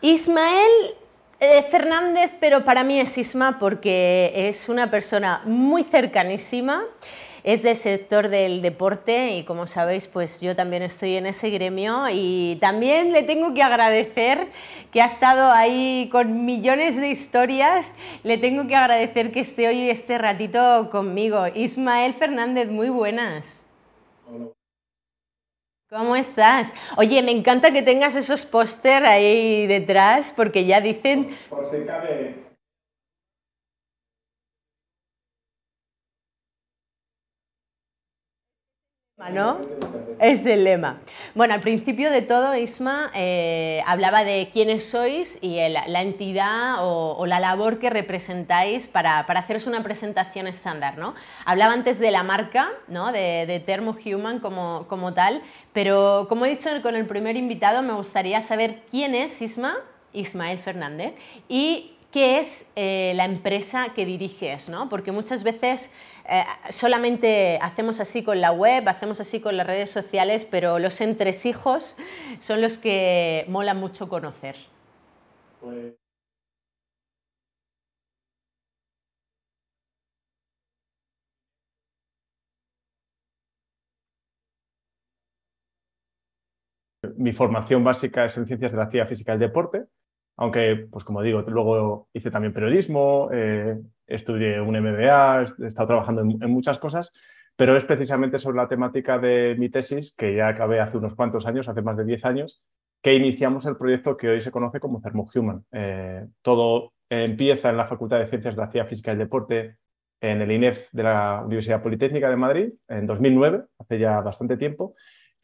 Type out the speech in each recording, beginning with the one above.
Isma. Ismael eh, Fernández, pero para mí es Isma porque es una persona muy cercanísima es del sector del deporte y como sabéis, pues yo también estoy en ese gremio y también le tengo que agradecer que ha estado ahí con millones de historias, le tengo que agradecer que esté hoy este ratito conmigo. Ismael Fernández, muy buenas. ¿Cómo estás? Oye, me encanta que tengas esos póster ahí detrás porque ya dicen... Por, si cabe, Es el lema. Bueno, al principio de todo, Isma eh, hablaba de quiénes sois y la entidad o, la labor que representáis para, haceros una presentación estándar, ¿no? Hablaba antes de la marca, ¿no? De, de Thermo Human como, como tal, pero como he dicho con el primer invitado, me gustaría saber quién es Isma, Ismael Fernández, y qué es eh, la empresa que diriges, ¿no? Porque muchas veces eh, solamente hacemos así con la web, hacemos así con las redes sociales, pero los entresijos son los que mola mucho conocer. Pues mi formación básica es en ciencias de la actividad física y el deporte, aunque, pues como digo, luego hice también periodismo, eh, estudié un MBA, he estado trabajando en, muchas cosas, pero es precisamente sobre la temática de mi tesis, que ya acabé hace unos cuantos años, hace más de 10 años, que iniciamos el proyecto que hoy se conoce como Thermohuman. Eh, todo empieza en la Facultad de Ciencias de la Ciencia Física y el Deporte en el INEF de la Universidad Politécnica de Madrid en 2009, hace ya bastante tiempo,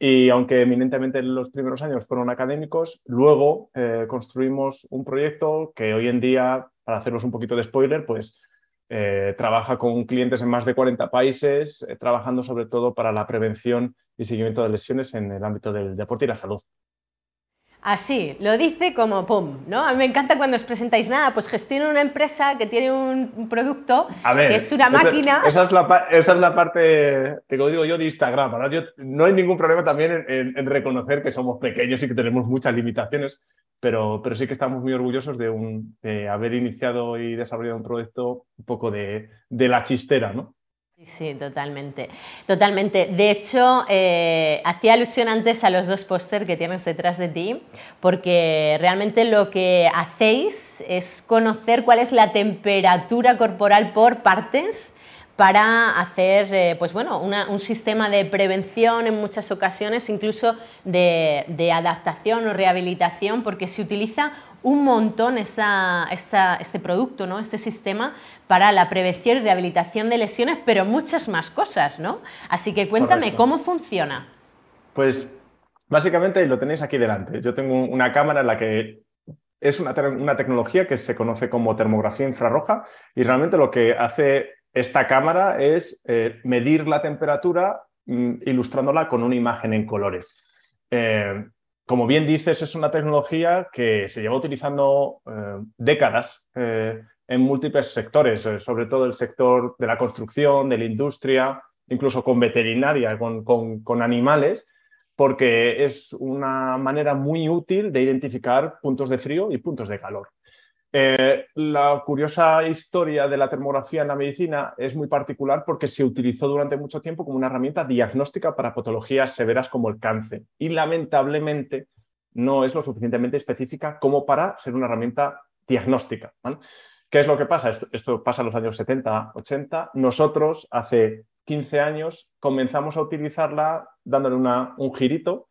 y aunque eminentemente los primeros años fueron académicos, luego eh, construimos un proyecto que hoy en día, para haceros un poquito de spoiler, pues eh, trabaja con clientes en más de 40 países, eh, trabajando sobre todo para la prevención y seguimiento de lesiones en el ámbito del deporte y la salud. Así, lo dice como pum, ¿no? A mí me encanta cuando os presentáis nada, pues gestiono una empresa que tiene un producto que es una máquina. Esa, es la, esa es la parte que digo yo de Instagram. no hay ningún problema también en, reconocer que somos pequeños y que tenemos muchas limitaciones, pero, pero sí que estamos muy orgullosos de, un, de haber iniciado y desarrollado un proyecto un poco de, de la chistera, ¿no? Sí, totalmente. Totalmente. De hecho, eh, hacía alusión antes a los dos póster que tienes detrás de ti, porque realmente lo que hacéis es conocer cuál es la temperatura corporal por partes para hacer eh, pues bueno, un sistema de prevención en muchas ocasiones, incluso de, de adaptación o rehabilitación, porque se utiliza un montón este producto, ¿no? este sistema para la prevención y rehabilitación de lesiones, pero muchas más cosas, ¿no? Así que cuéntame, ¿cómo funciona? Pues básicamente lo tenéis aquí delante. Yo tengo una cámara en la que es una, tecnología que se conoce como termografía infrarroja y realmente lo que hace esta cámara es eh, medir la temperatura mm, ilustrándola con una imagen en colores. Eh, como bien dices, es una tecnología que se lleva utilizando eh, décadas eh, en múltiples sectores, eh, sobre todo el sector de la construcción, de la industria, incluso con veterinaria, con, animales, porque es una manera muy útil de identificar puntos de frío y puntos de calor. La curiosa historia de la termografía en la medicina es muy particular porque se utilizó durante mucho tiempo como una herramienta diagnóstica para patologías severas como el cáncer y lamentablemente no es lo suficientemente específica como para ser una herramienta diagnóstica. ¿Qué es lo que pasa? Esto, pasa en los años 70, 80. Nosotros hace 15 años comenzamos a utilizarla dándole un girito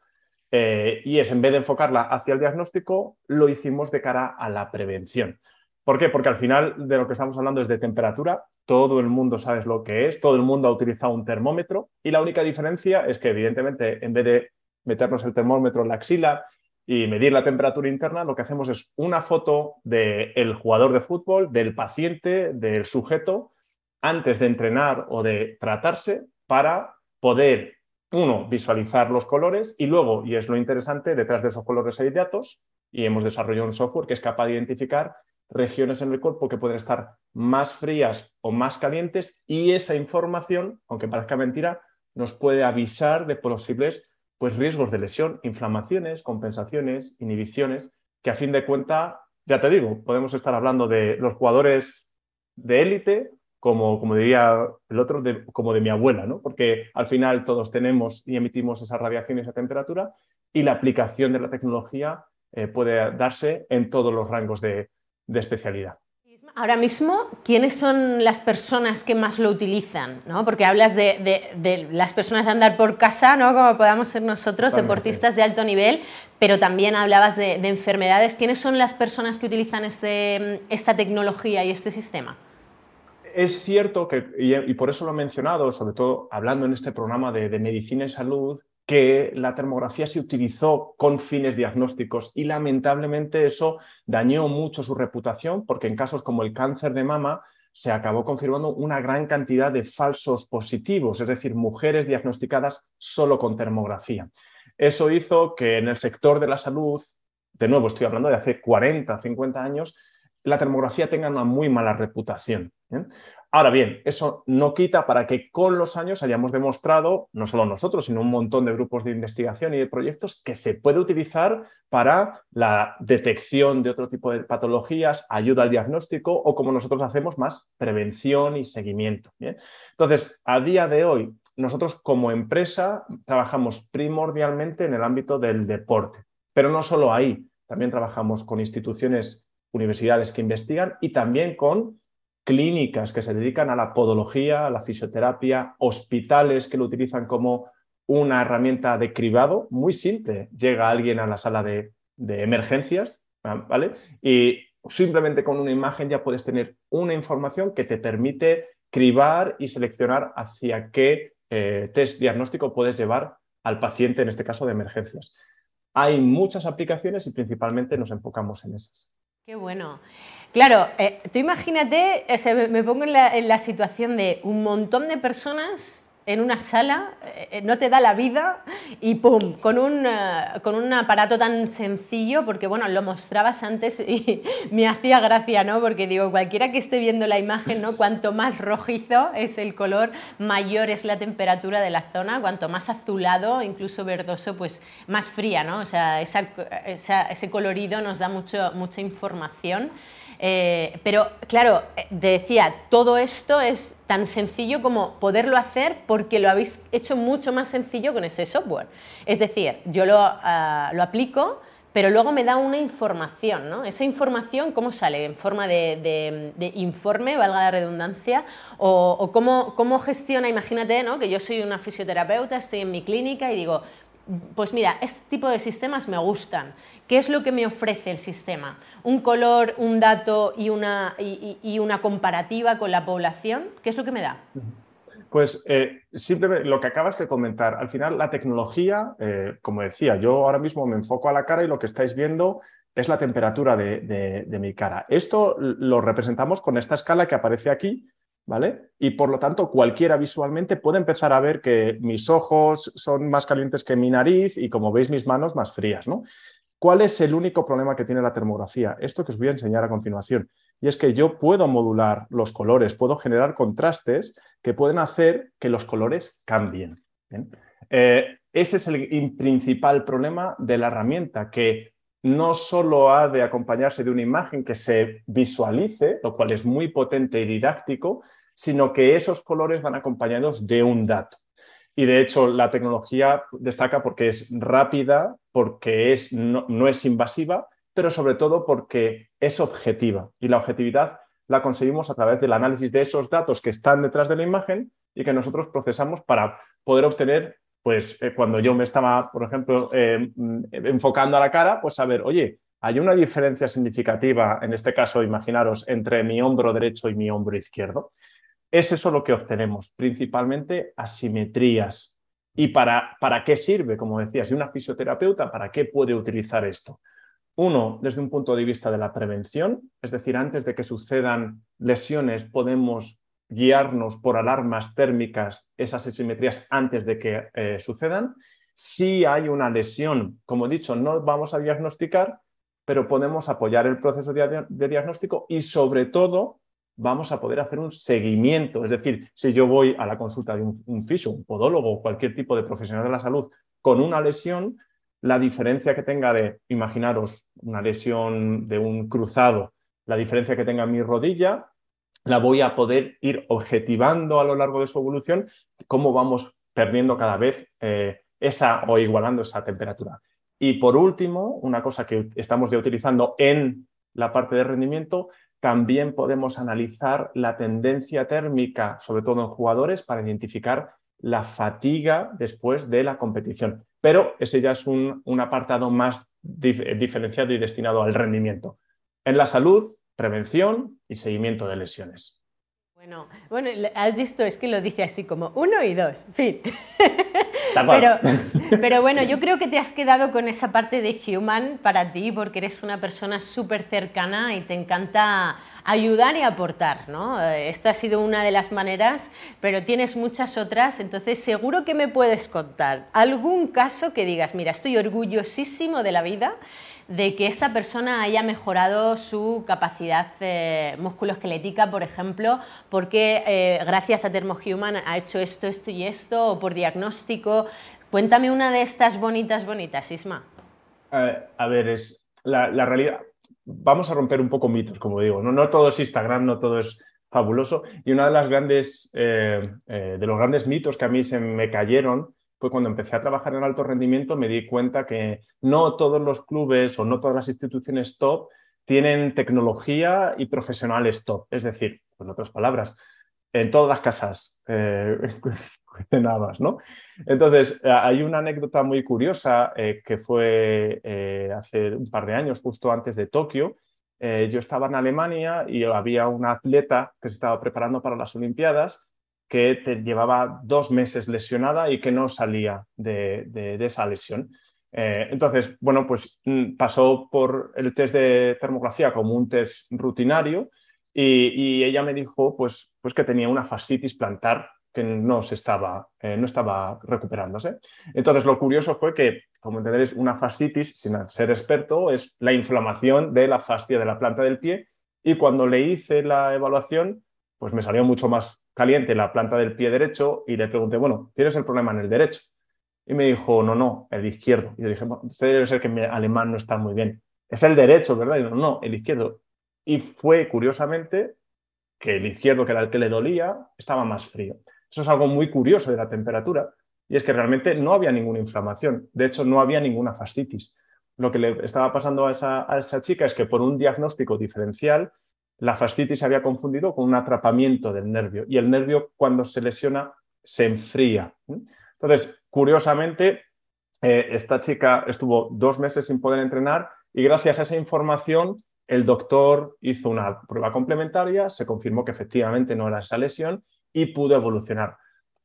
eh, y es en vez de enfocarla hacia el diagnóstico, lo hicimos de cara a la prevención. ¿Por qué? Porque al final de lo que estamos hablando es de temperatura, todo el mundo sabe lo que es, todo el mundo ha utilizado un termómetro y la única diferencia es que evidentemente en vez de meternos el termómetro en la axila y medir la temperatura interna, lo que hacemos es una foto del jugador de fútbol, del paciente, del sujeto, antes de entrenar o de tratarse, para poder, uno, visualizar los colores y luego, y es lo interesante, detrás de esos colores hay datos y hemos desarrollado un software que es capaz de identificar regiones en el cuerpo que pueden estar más frías o más calientes y esa información, aunque parezca mentira, nos puede avisar de posibles pues riesgos de lesión, inflamaciones, compensaciones, inhibiciones. que a fin de cuentas, ya te digo, podemos estar hablando de los jugadores de élite, como, como diría el otro, como de mi abuela, ¿no? porque al final todos tenemos y emitimos esa radiación y esa temperatura y la aplicación de la tecnología eh, puede darse en todos los rangos de, especialidad. Ahora mismo, ¿quiénes son las personas que más lo utilizan? ¿no? Porque hablas de, las personas de andar por casa, ¿no? como podamos ser nosotros, deportistas de alto nivel, pero también hablabas de, enfermedades. ¿Quiénes son las personas que utilizan este, esta tecnología y este sistema? Es cierto que, y, por eso lo he mencionado, sobre todo hablando en este programa de medicina y salud, que la termografía se utilizó con fines diagnósticos y lamentablemente eso dañó mucho su reputación porque en casos como el cáncer de mama se acabó confirmando una gran cantidad de falsos positivos, es decir, mujeres diagnosticadas solo con termografía. Eso hizo que en el sector de la salud, de nuevo estoy hablando de hace 40, 50 años, la termografía tenga una muy mala reputación. ¿eh? Ahora bien, eso no quita para que con los años hayamos demostrado, no solo nosotros, sino un montón de grupos de investigación y de proyectos, que se puede utilizar para la detección de otro tipo de patologías, ayuda al diagnóstico o como nosotros hacemos más prevención y seguimiento. Entonces, a día de hoy, nosotros como empresa trabajamos primordialmente en el ámbito del deporte, pero no solo ahí, también trabajamos con instituciones, universidades que investigan y también con clínicas que se dedican a la podología, a la fisioterapia, hospitales que lo utilizan como una herramienta de cribado muy simple. Llega alguien a la sala de, emergencias, ¿vale? Y simplemente con una imagen ya puedes tener una información que te permite cribar y seleccionar hacia qué eh, test diagnóstico puedes llevar al paciente, en este caso de emergencias. Hay muchas aplicaciones y principalmente nos enfocamos en esas. Qué bueno. Claro, eh, tú imagínate, me pongo en la, situación de un montón de personas en una sala, eh, no te da la vida y ¡pum! Con un, eh, con un aparato tan sencillo, porque bueno, lo mostrabas antes y me hacía gracia, ¿no? Porque digo, cualquiera que esté viendo la imagen, ¿no? Cuanto más rojizo es el color, mayor es la temperatura de la zona, cuanto más azulado, incluso verdoso, pues más fría, ¿no? O sea, ese colorido nos da mucho, mucha información. Eh, pero claro, eh, decía, todo esto es tan sencillo como poderlo hacer porque lo habéis hecho mucho más sencillo con ese software. Es decir, yo lo, ah, aplico, pero luego me da una información, ¿no? Esa información, ¿cómo sale? ¿En forma de, informe, valga la redundancia? ¿O, cómo, cómo, gestiona? Imagínate, ¿no? Que yo soy una fisioterapeuta, estoy en mi clínica y digo, pues mira, este tipo de sistemas me gustan. ¿Qué es lo que me ofrece el sistema? ¿Un color, un dato y una, y, una comparativa con la población? ¿Qué es lo que me da? Pues eh, simplemente lo que acabas de comentar, al final la tecnología, eh, como decía, yo ahora mismo me enfoco a la cara y lo que estáis viendo es la temperatura de mi cara. Esto lo representamos con esta escala que aparece aquí, ¿vale? Y por lo tanto, cualquiera visualmente puede empezar a ver que mis ojos son más calientes que mi nariz y como veis mis manos más frías, ¿no? ¿Cuál es el único problema que tiene la termografía? Esto que os voy a enseñar a continuación. Y es que yo puedo modular los colores, puedo generar contrastes que pueden hacer que los colores cambien. Eh, ese es el principal problema de la herramienta, que no solo ha de acompañarse de una imagen que se visualice, lo cual es muy potente y didáctico, sino que esos colores van acompañados de un dato. Y de hecho, la tecnología destaca porque es rápida, porque es, no, no es invasiva, pero sobre todo porque es objetiva. Y la objetividad la conseguimos a través del análisis de esos datos que están detrás de la imagen y que nosotros procesamos para poder obtener pues eh, cuando yo me estaba, por ejemplo, eh, mm, enfocando a la cara, pues saber, oye, hay una diferencia significativa, en este caso, imaginaros, entre mi hombro derecho y mi hombro izquierdo. Es eso lo que obtenemos, principalmente asimetrías. ¿Y para, para qué sirve? Como decía, si una fisioterapeuta, ¿para qué puede utilizar esto? Uno, desde un punto de vista de la prevención, es decir, antes de que sucedan lesiones, podemos guiarnos por alarmas térmicas esas asimetrías antes de que eh, sucedan. Si hay una lesión, como he dicho, no vamos a diagnosticar, pero podemos apoyar el proceso de, diagnóstico y sobre todo vamos a poder hacer un seguimiento. Es decir, si yo voy a la consulta de un, fisio, un podólogo o cualquier tipo de profesional de la salud con una lesión, la diferencia que tenga de, imaginaros, una lesión de un cruzado, la diferencia que tenga en mi rodilla, la voy a poder ir objetivando a lo largo de su evolución, cómo vamos perdiendo cada vez eh, esa o igualando esa temperatura. Y por último, una cosa que estamos ya utilizando en la parte de rendimiento, también podemos analizar la tendencia térmica, sobre todo en jugadores, para identificar la fatiga después de la competición. Pero ese ya es un, apartado más diferenciado y destinado al rendimiento. En la salud, prevención y seguimiento de lesiones. Bueno, bueno, has visto, es que lo dice así como uno y dos, fin. Pero, pero, bueno, yo creo que te has quedado con esa parte de human para ti porque eres una persona súper cercana y te encanta ayudar y aportar, ¿no? Eh, esta ha sido una de las maneras, pero tienes muchas otras, entonces seguro que me puedes contar algún caso que digas, mira, estoy orgullosísimo de la vida de que esta persona haya mejorado su capacidad eh, musculoesquelética, por ejemplo, porque eh, gracias a Thermohuman ha hecho esto, esto y esto, o por diagnóstico. Cuéntame una de estas bonitas, bonitas, Isma. a ver, es la, realidad. Vamos a romper un poco mitos, como digo. No, no todo es Instagram, no todo es fabuloso. Y una de las grandes, eh, de los grandes mitos que a mí se me cayeron fue cuando empecé a trabajar en alto rendimiento, me di cuenta que no todos los clubes o no todas las instituciones top tienen tecnología y profesionales top. Es decir, en otras palabras, en todas las casas eh, más, ¿no? Entonces, eh, hay una anécdota muy curiosa eh, que fue eh, hace un par de años, justo antes de Tokio. yo estaba en Alemania y había una atleta que se estaba preparando para las Olimpiadas que te llevaba dos meses lesionada y que no salía de, esa lesión. Eh, entonces, bueno, pues mm, pasó por el test de termografía como un test rutinario y, ella me dijo pues, pues que tenía una fascitis plantar que no, se estaba, eh, no estaba recuperándose. Entonces, lo curioso fue que, como entenderéis, una fascitis, sin ser experto, es la inflamación de la fascia de la planta del pie y cuando le hice la evaluación, pues me salió mucho más caliente la planta del pie derecho y le pregunté, bueno, ¿tienes el problema en el derecho? Y me dijo, no, no, el izquierdo. Y yo dije, bueno, debe ser que mi alemán no está muy bien. Es el derecho, ¿verdad? Y yo, no, el izquierdo. Y fue, curiosamente, que el izquierdo, que era el que le dolía, estaba más frío. Eso es algo muy curioso de la temperatura. Y es que realmente no había ninguna inflamación. De hecho, no había ninguna fascitis. Lo que le estaba pasando a esa chica es que por un diagnóstico diferencial la fascitis se había confundido con un atrapamiento del nervio y el nervio cuando se lesiona se enfría. Entonces, curiosamente, eh, esta chica estuvo dos meses sin poder entrenar y gracias a esa información el doctor hizo una prueba complementaria, se confirmó que efectivamente no era esa lesión y pudo evolucionar.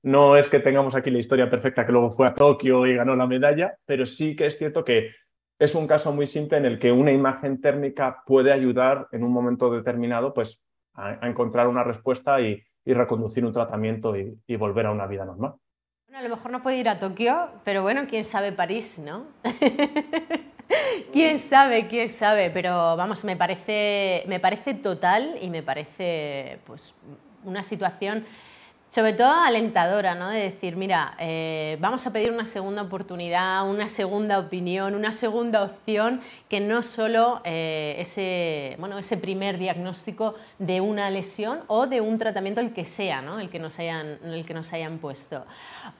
No es que tengamos aquí la historia perfecta que luego fue a Tokio y ganó la medalla, pero sí que es cierto que es un caso muy simple en el que una imagen térmica puede ayudar en un momento determinado pues, a, encontrar una respuesta y, reconducir un tratamiento y, volver a una vida normal. Bueno, a lo mejor no puede ir a Tokio, pero bueno, quién sabe París, ¿no? quién sabe, quién sabe, pero vamos, me parece, me parece total y me parece pues, una situación sobre todo alentadora, ¿no? De decir, mira, eh, vamos a pedir una segunda oportunidad, una segunda opinión, una segunda opción, que no solo eh, ese, bueno, ese primer diagnóstico de una lesión o de un tratamiento, el que sea, ¿no? El que nos hayan, el que nos hayan puesto.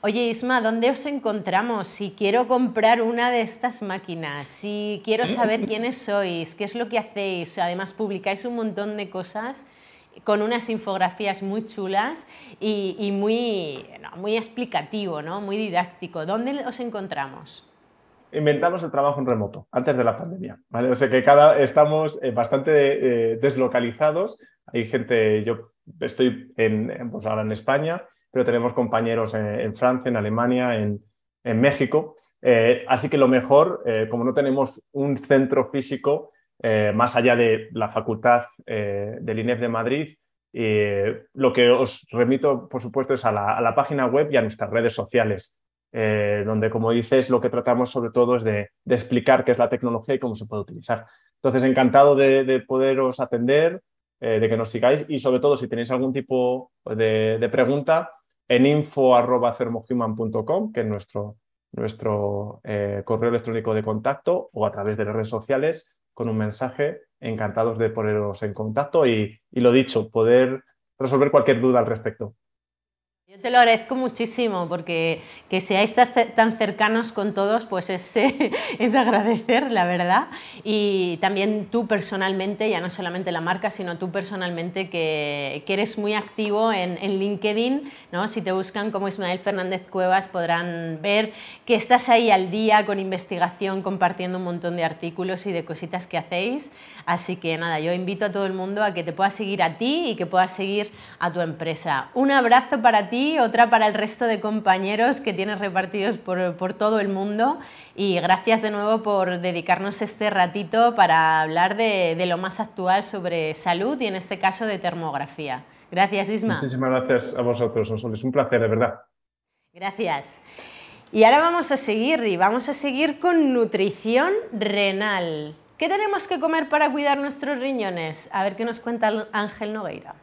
Oye, Isma, ¿dónde os encontramos? Si quiero comprar una de estas máquinas, si quiero saber quiénes sois, qué es lo que hacéis, además publicáis un montón de cosas con unas infografías muy chulas y, muy, muy explicativo, ¿no? muy didáctico. ¿Dónde os encontramos? Inventamos el trabajo en remoto antes de la pandemia. ¿vale? O sea que cada, estamos eh, bastante eh, deslocalizados. Hay gente, yo estoy en, pues ahora en España, pero tenemos compañeros en, Francia, en Alemania, en, México. Eh, así que lo mejor, como no tenemos un centro físico, eh, más allá de la facultad eh, del INEF de Madrid. lo que os remito, por supuesto, es a la, página web y a nuestras redes sociales, eh, donde, como dices, lo que tratamos sobre todo es de, explicar qué es la tecnología y cómo se puede utilizar. Entonces, encantado de, poderos atender, de que nos sigáis y, sobre todo, si tenéis algún tipo de, pregunta, en info.thermohuman.com, que es nuestro, nuestro eh, correo electrónico de contacto o a través de las redes sociales con un mensaje. Encantados de poneros en contacto y, y lo dicho, poder resolver cualquier duda al respecto. Yo te lo agradezco muchísimo porque que seáis tan cercanos con todos, pues es, es de agradecer, la verdad. Y también tú personalmente, ya no solamente la marca, sino tú personalmente que, que eres muy activo en, en, LinkedIn. ¿no? Si te buscan como Ismael Fernández Cuevas podrán ver que estás ahí al día con investigación, compartiendo un montón de artículos y de cositas que hacéis. Así que nada, yo invito a todo el mundo a que te pueda seguir a ti y que pueda seguir a tu empresa. Un abrazo para ti otra para el resto de compañeros que tienes repartidos por, todo el mundo y gracias de nuevo por dedicarnos este ratito para hablar de, lo más actual sobre salud y en este caso de termografía. Gracias, Isma. Muchísimas gracias a vosotros, Es un placer, de verdad. Gracias. Y ahora vamos a seguir y vamos a seguir con nutrición renal. ¿Qué tenemos que comer para cuidar nuestros riñones? A ver qué nos cuenta Ángel Nogueira.